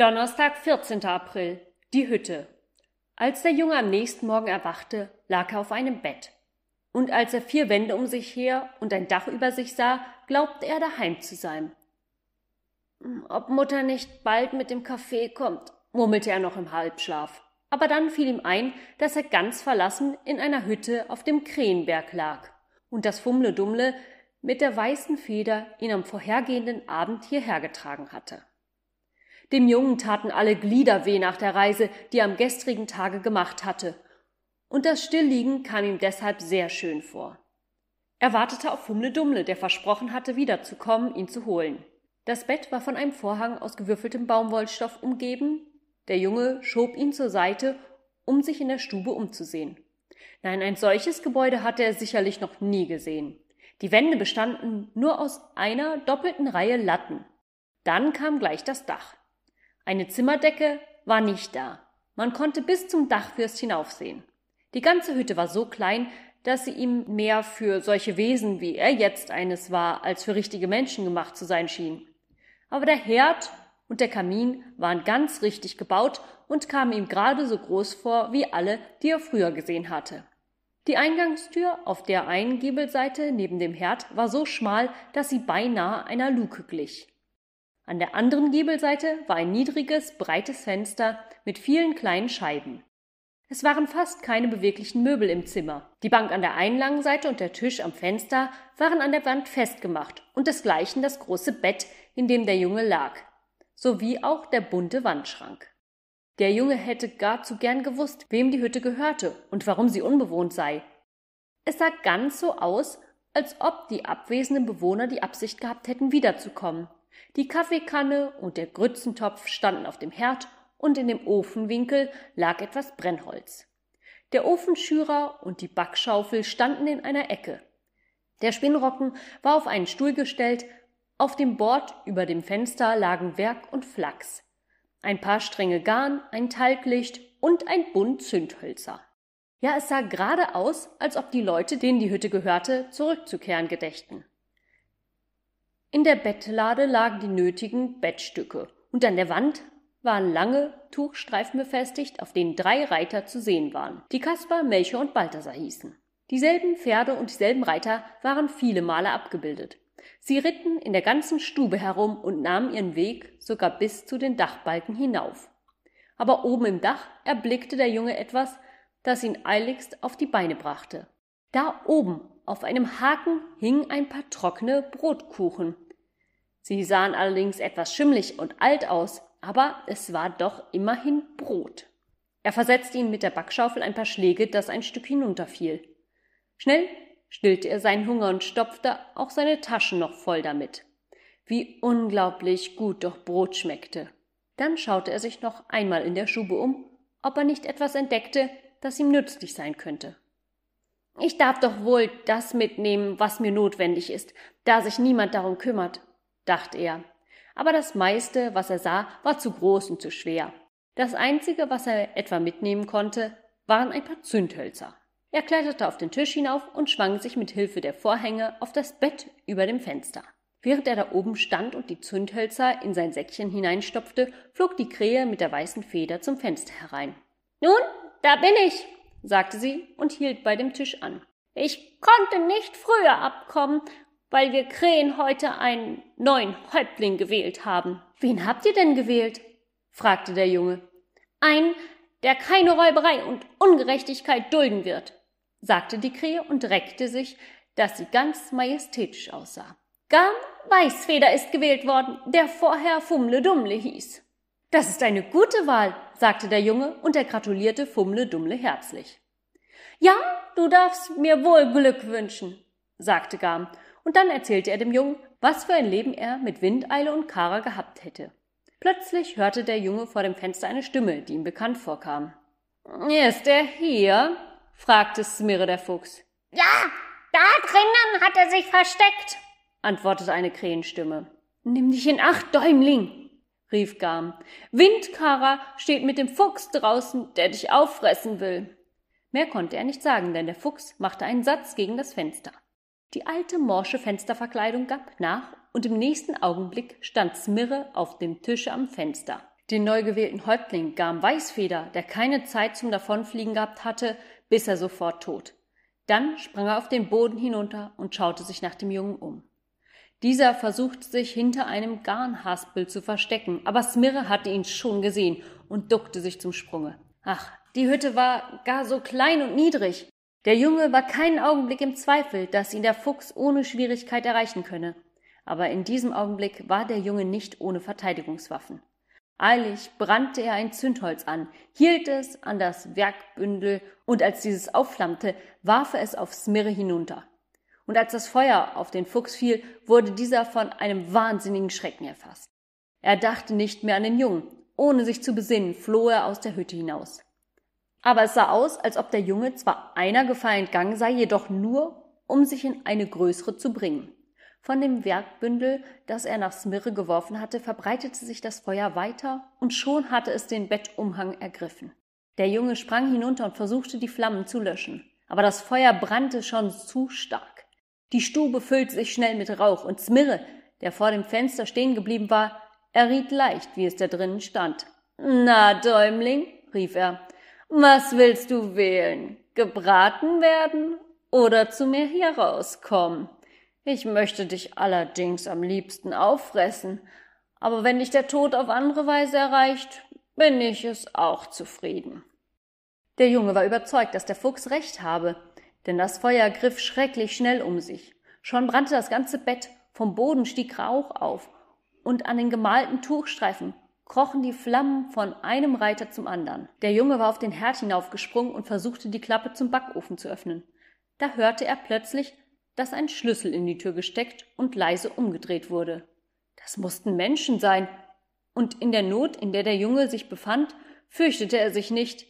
Donnerstag, 14. April. Die Hütte. Als der Junge am nächsten Morgen erwachte, lag er auf einem Bett. Und als er vier Wände um sich her und ein Dach über sich sah, glaubte er daheim zu sein. Ob Mutter nicht bald mit dem Kaffee kommt, murmelte er noch im Halbschlaf. Aber dann fiel ihm ein, dass er ganz verlassen in einer Hütte auf dem Krähenberg lag und das Fumle-Dummle mit der weißen Feder ihn am vorhergehenden Abend hierher getragen hatte. Dem Jungen taten alle Glieder weh nach der Reise, die er am gestrigen Tage gemacht hatte, und das Stillliegen kam ihm deshalb sehr schön vor. Er wartete auf Humle Dummle, der versprochen hatte, wiederzukommen, ihn zu holen. Das Bett war von einem Vorhang aus gewürfeltem Baumwollstoff umgeben. Der Junge schob ihn zur Seite, um sich in der Stube umzusehen. Nein, ein solches Gebäude hatte er sicherlich noch nie gesehen. Die Wände bestanden nur aus einer doppelten Reihe Latten. Dann kam gleich das Dach. Eine Zimmerdecke war nicht da. Man konnte bis zum Dachfürst hinaufsehen. Die ganze Hütte war so klein, dass sie ihm mehr für solche Wesen, wie er jetzt eines war, als für richtige Menschen gemacht zu sein schien. Aber der Herd und der Kamin waren ganz richtig gebaut und kamen ihm gerade so groß vor wie alle, die er früher gesehen hatte. Die Eingangstür auf der einen Giebelseite neben dem Herd war so schmal, dass sie beinahe einer Luke glich. An der anderen Giebelseite war ein niedriges, breites Fenster mit vielen kleinen Scheiben. Es waren fast keine beweglichen Möbel im Zimmer. Die Bank an der einen langen Seite und der Tisch am Fenster waren an der Wand festgemacht und desgleichen das große Bett, in dem der Junge lag, sowie auch der bunte Wandschrank. Der Junge hätte gar zu gern gewusst, wem die Hütte gehörte und warum sie unbewohnt sei. Es sah ganz so aus, als ob die abwesenden Bewohner die Absicht gehabt hätten, wiederzukommen. Die Kaffeekanne und der Grützentopf standen auf dem Herd und in dem Ofenwinkel lag etwas Brennholz. Der Ofenschürer und die Backschaufel standen in einer Ecke. Der Spinnrocken war auf einen Stuhl gestellt, auf dem Bord über dem Fenster lagen Werk und Flachs, ein paar Stränge Garn, ein Talglicht und ein Bund Zündhölzer. Ja, es sah gerade aus, als ob die Leute, denen die Hütte gehörte, zurückzukehren gedächten. In der Bettlade lagen die nötigen Bettstücke, und an der Wand waren lange Tuchstreifen befestigt, auf denen drei Reiter zu sehen waren, die Kaspar, Melchior und Balthasar hießen. Dieselben Pferde und dieselben Reiter waren viele Male abgebildet. Sie ritten in der ganzen Stube herum und nahmen ihren Weg sogar bis zu den Dachbalken hinauf. Aber oben im Dach erblickte der Junge etwas, das ihn eiligst auf die Beine brachte. Da oben auf einem Haken hingen ein paar trockene Brotkuchen. Sie sahen allerdings etwas schimmlig und alt aus, aber es war doch immerhin Brot. Er versetzte ihnen mit der Backschaufel ein paar Schläge, dass ein Stück hinunterfiel. Schnell stillte er seinen Hunger und stopfte auch seine Taschen noch voll damit. Wie unglaublich gut doch Brot schmeckte. Dann schaute er sich noch einmal in der Stube um, ob er nicht etwas entdeckte, das ihm nützlich sein könnte. Ich darf doch wohl das mitnehmen, was mir notwendig ist, da sich niemand darum kümmert, dachte er. Aber das meiste, was er sah, war zu groß und zu schwer. Das einzige, was er etwa mitnehmen konnte, waren ein paar Zündhölzer. Er kletterte auf den Tisch hinauf und schwang sich mit Hilfe der Vorhänge auf das Bett über dem Fenster. Während er da oben stand und die Zündhölzer in sein Säckchen hineinstopfte, flog die Krähe mit der weißen Feder zum Fenster herein. Nun, da bin ich, sagte sie und hielt bei dem Tisch an. Ich konnte nicht früher abkommen, weil wir Krähen heute einen neuen Häuptling gewählt haben. Wen habt ihr denn gewählt? fragte der Junge. Einen, der keine Räuberei und Ungerechtigkeit dulden wird, sagte die Krähe und reckte sich, dass sie ganz majestätisch aussah. Gar Weißfeder ist gewählt worden, der vorher Fumle Dummle hieß. Das ist eine gute Wahl, sagte der Junge und er gratulierte Fumle Dummle herzlich. Ja, du darfst mir wohl Glück wünschen, sagte Gam, und dann erzählte er dem Jungen, was für ein Leben er mit Windeile und Kara gehabt hätte. Plötzlich hörte der Junge vor dem Fenster eine Stimme, die ihm bekannt vorkam. Ist er hier? fragte Smirre der Fuchs. Ja, da drinnen hat er sich versteckt, antwortete eine Krähenstimme. Nimm dich in Acht, Däumling, rief Garm. Windkara steht mit dem Fuchs draußen, der dich auffressen will. Mehr konnte er nicht sagen, denn der Fuchs machte einen Satz gegen das Fenster. Die alte morsche Fensterverkleidung gab nach, und im nächsten Augenblick stand Smirre auf dem Tische am Fenster. Den neu gewählten Häuptling Garm Weißfeder, der keine Zeit zum Davonfliegen gehabt hatte, biss er sofort tot. Dann sprang er auf den Boden hinunter und schaute sich nach dem Jungen um. Dieser versuchte sich hinter einem Garnhaspel zu verstecken, aber Smirre hatte ihn schon gesehen und duckte sich zum Sprunge. Ach, die Hütte war gar so klein und niedrig. Der Junge war keinen Augenblick im Zweifel, dass ihn der Fuchs ohne Schwierigkeit erreichen könne. Aber in diesem Augenblick war der Junge nicht ohne Verteidigungswaffen. Eilig brannte er ein Zündholz an, hielt es an das Werkbündel, und als dieses aufflammte, warf er es auf Smirre hinunter. Und als das Feuer auf den Fuchs fiel, wurde dieser von einem wahnsinnigen Schrecken erfasst. Er dachte nicht mehr an den Jungen. Ohne sich zu besinnen, floh er aus der Hütte hinaus. Aber es sah aus, als ob der Junge zwar einer Gefahr entgangen sei, jedoch nur, um sich in eine größere zu bringen. Von dem Werkbündel, das er nach Smirre geworfen hatte, verbreitete sich das Feuer weiter, und schon hatte es den Bettumhang ergriffen. Der Junge sprang hinunter und versuchte, die Flammen zu löschen. Aber das Feuer brannte schon zu stark. Die Stube füllte sich schnell mit Rauch, und Smirre, der vor dem Fenster stehen geblieben war, erriet leicht, wie es da drinnen stand. Na, Däumling, rief er, was willst du wählen? Gebraten werden oder zu mir herauskommen? Ich möchte dich allerdings am liebsten auffressen, aber wenn dich der Tod auf andere Weise erreicht, bin ich es auch zufrieden. Der Junge war überzeugt, dass der Fuchs recht habe, denn das Feuer griff schrecklich schnell um sich. Schon brannte das ganze Bett, vom Boden stieg Rauch auf, und an den gemalten Tuchstreifen krochen die Flammen von einem Reiter zum anderen. Der Junge war auf den Herd hinaufgesprungen und versuchte die Klappe zum Backofen zu öffnen. Da hörte er plötzlich dass ein Schlüssel in die Tür gesteckt und leise umgedreht wurde. Das mussten Menschen sein, und in der Not, in der der Junge sich befand, fürchtete er sich nicht.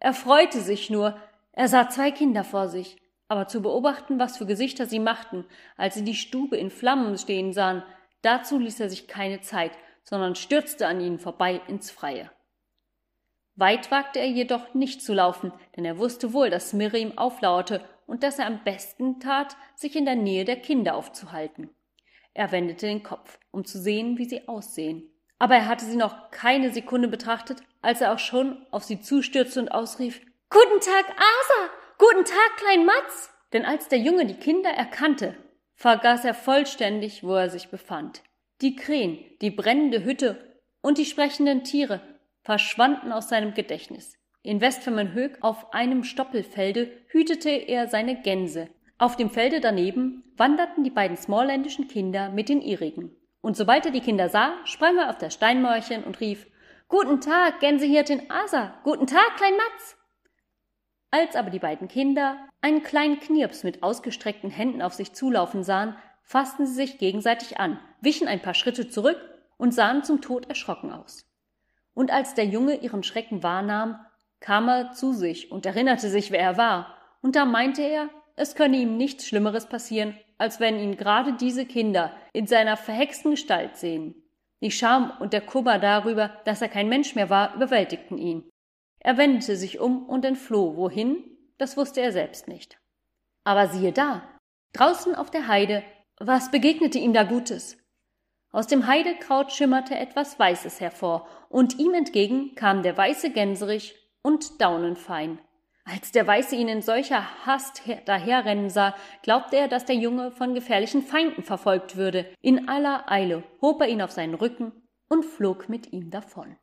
Er freute sich nur, er sah zwei Kinder vor sich, aber zu beobachten, was für Gesichter sie machten, als sie die Stube in Flammen stehen sahen, dazu ließ er sich keine Zeit, sondern stürzte an ihnen vorbei ins Freie. Weit wagte er jedoch nicht zu laufen, denn er wusste wohl, dass Mirre ihm auflauerte und dass er am besten tat, sich in der Nähe der Kinder aufzuhalten. Er wendete den Kopf, um zu sehen, wie sie aussehen. Aber er hatte sie noch keine Sekunde betrachtet, als er auch schon auf sie zustürzte und ausrief Guten Tag, Asa. Guten Tag, Klein Matz. Denn als der Junge die Kinder erkannte, vergaß er vollständig, wo er sich befand. Die Krähen, die brennende Hütte und die sprechenden Tiere verschwanden aus seinem Gedächtnis. In Westfemmenhög auf einem Stoppelfelde hütete er seine Gänse. Auf dem Felde daneben wanderten die beiden smallländischen Kinder mit den ihrigen. Und sobald er die Kinder sah, sprang er auf das Steinmäuerchen und rief Guten Tag, Gänsehirtin Asa. Guten Tag, Klein Matz. Als aber die beiden Kinder einen kleinen Knirps mit ausgestreckten Händen auf sich zulaufen sahen, fassten sie sich gegenseitig an, wichen ein paar Schritte zurück und sahen zum Tod erschrocken aus. Und als der Junge ihren Schrecken wahrnahm, kam er zu sich und erinnerte sich, wer er war, und da meinte er, es könne ihm nichts Schlimmeres passieren, als wenn ihn gerade diese Kinder in seiner verhexten Gestalt sehen. Die Scham und der Kummer darüber, dass er kein Mensch mehr war, überwältigten ihn. Er wendete sich um und entfloh. Wohin? Das wusste er selbst nicht. Aber siehe da! Draußen auf der Heide, was begegnete ihm da Gutes? Aus dem Heidekraut schimmerte etwas Weißes hervor, und ihm entgegen kam der weiße Gänserich und Daunenfein. Als der Weiße ihn in solcher Hast daherrennen sah, glaubte er, dass der Junge von gefährlichen Feinden verfolgt würde. In aller Eile hob er ihn auf seinen Rücken und flog mit ihm davon.